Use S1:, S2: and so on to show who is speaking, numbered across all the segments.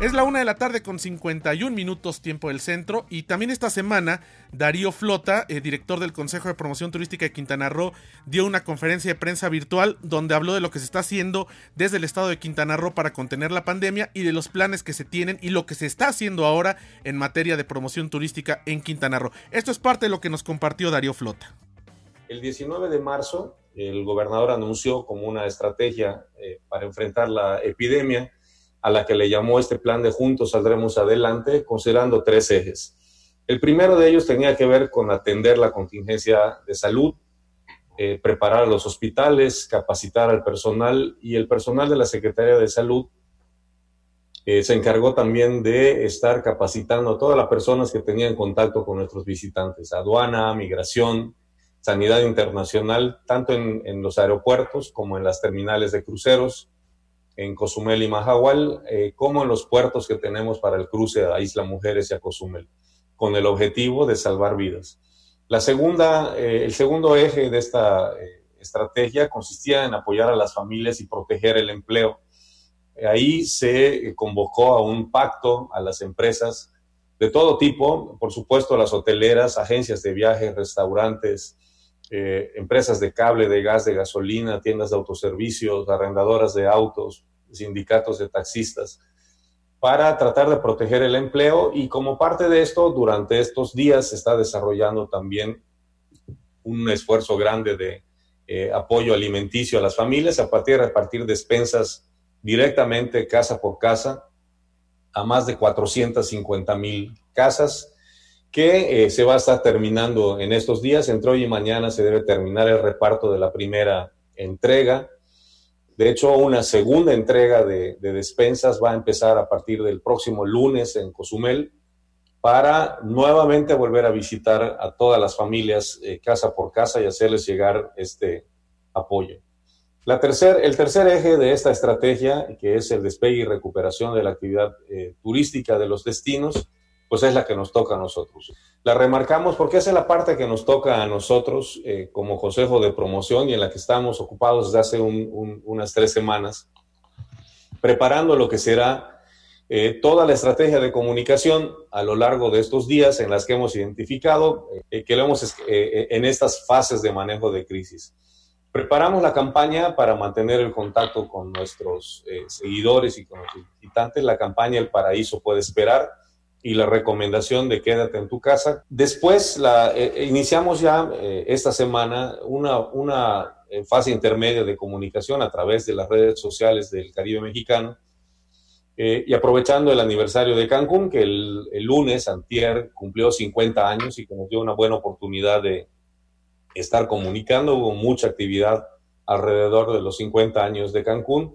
S1: Es la una de la tarde con 51 minutos tiempo del centro y también esta semana Darío Flota, eh, director del Consejo de Promoción Turística de Quintana Roo, dio una conferencia de prensa virtual donde habló de lo que se está haciendo desde el estado de Quintana Roo para contener la pandemia y de los planes que se tienen y lo que se está haciendo ahora en materia de promoción turística en Quintana Roo. Esto es parte de lo que nos compartió Darío Flota.
S2: El 19 de marzo el gobernador anunció como una estrategia eh, para enfrentar la epidemia a la que le llamó este plan de Juntos Saldremos Adelante, considerando tres ejes. El primero de ellos tenía que ver con atender la contingencia de salud, eh, preparar los hospitales, capacitar al personal y el personal de la Secretaría de Salud eh, se encargó también de estar capacitando a todas las personas que tenían contacto con nuestros visitantes, aduana, migración, sanidad internacional, tanto en, en los aeropuertos como en las terminales de cruceros, en Cozumel y Mahahual, eh, como en los puertos que tenemos para el cruce a Isla Mujeres y a Cozumel, con el objetivo de salvar vidas. La segunda, eh, el segundo eje de esta eh, estrategia consistía en apoyar a las familias y proteger el empleo. Ahí se convocó a un pacto a las empresas de todo tipo, por supuesto las hoteleras, agencias de viajes, restaurantes, empresas de cable, de gas, de gasolina, tiendas de autoservicios, arrendadoras de autos, sindicatos de taxistas, para tratar de proteger el empleo. Y como parte de esto, durante estos días se está desarrollando también un esfuerzo grande de eh, apoyo alimenticio a las familias a partir de repartir despensas directamente casa por casa a más de 450 mil casas que eh, se va a estar terminando en estos días. Entre hoy y mañana se debe terminar el reparto de la primera entrega de hecho, una segunda entrega de, despensas va a empezar a partir del próximo lunes en Cozumel para nuevamente volver a visitar a todas las familias eh, casa por casa y hacerles llegar este apoyo. La tercer, el tercer eje de esta estrategia, que es el despegue y recuperación de la actividad eh, turística de los destinos, pues es la que nos toca a nosotros. La remarcamos porque esa es la parte que nos toca a nosotros eh, como Consejo de Promoción y en la que estamos ocupados desde hace unas tres semanas, preparando lo que será eh, toda la estrategia de comunicación a lo largo de estos días en las que hemos identificado eh, que lo hemos en estas fases de manejo de crisis. Preparamos la campaña para mantener el contacto con nuestros seguidores y con los visitantes. La campaña El Paraíso puede esperar y la recomendación de quédate en tu casa. Después la, eh, eh, iniciamos ya eh, esta semana una, una fase intermedia de comunicación a través de las redes sociales del Caribe mexicano y aprovechando el aniversario de Cancún, que el, el, lunes, Antier, cumplió 50 años y que nos dio una buena oportunidad de estar comunicando, hubo mucha actividad alrededor de los 50 años de Cancún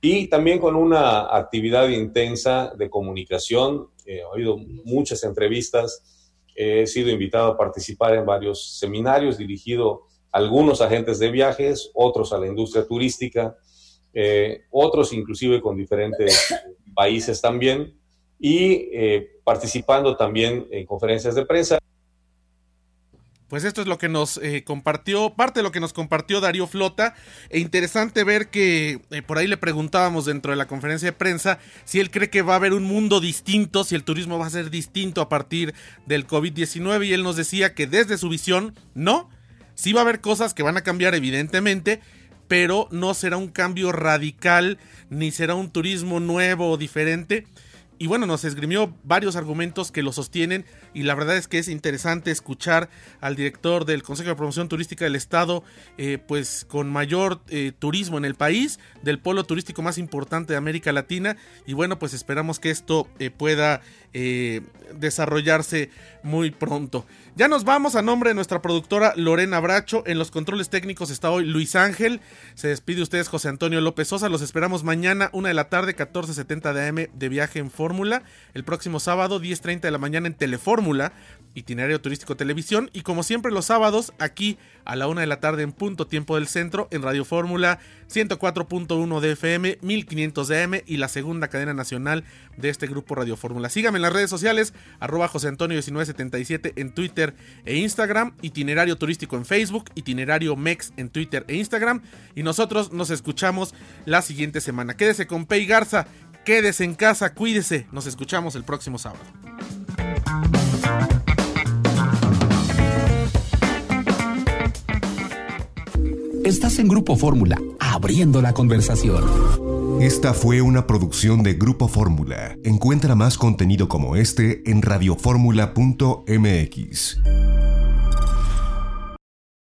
S2: y también con una actividad intensa de comunicación. He oído muchas entrevistas, he sido invitado a participar en varios seminarios dirigidos a algunos agentes de viajes, otros a la industria turística, eh, otros inclusive con diferentes países también, y eh, participando también en conferencias de prensa.
S1: Pues esto es lo que nos eh, compartió, parte de lo que nos compartió Darío Flota. E interesante ver que eh, por ahí le preguntábamos dentro de la conferencia de prensa si él cree que va a haber un mundo distinto, si el turismo va a ser distinto a partir del COVID-19. Y él nos decía que desde su visión, no, sí va a haber cosas que van a cambiar evidentemente, pero no será un cambio radical, ni será un turismo nuevo o diferente y bueno, nos esgrimió varios argumentos que lo sostienen y la verdad es que es interesante escuchar al director del Consejo de Promoción Turística del Estado, eh, pues con mayor eh, turismo en el país, del polo turístico más importante de América Latina y bueno, pues esperamos que esto eh, pueda desarrollarse muy pronto. Ya nos vamos a nombre de nuestra productora Lorena Bracho. En los controles técnicos está hoy Luis Ángel. Se despide ustedes José Antonio López Sosa. Los esperamos mañana, una de la tarde, 14.70 de AM de viaje en Foro El próximo sábado, 10.30 de la mañana en Telefórmula, itinerario turístico televisión. Y como siempre, los sábados, aquí a la una de la tarde en punto tiempo del centro, en Radio Fórmula 104.1 de FM, 1500 de AM y la segunda cadena nacional de este grupo Radio Fórmula. Síganme en las redes sociales, arroba José Antonio 1977 en Twitter e Instagram, itinerario turístico en Facebook, itinerario MEX en Twitter e Instagram. Y nosotros nos escuchamos la siguiente semana. Quédese con Pei Garza, quédese en casa, cuídese. Nos escuchamos el próximo sábado.
S3: Estás en Grupo Fórmula, abriendo la conversación.
S4: Esta fue una producción de Grupo Fórmula. Encuentra más contenido como este en radioformula.mx.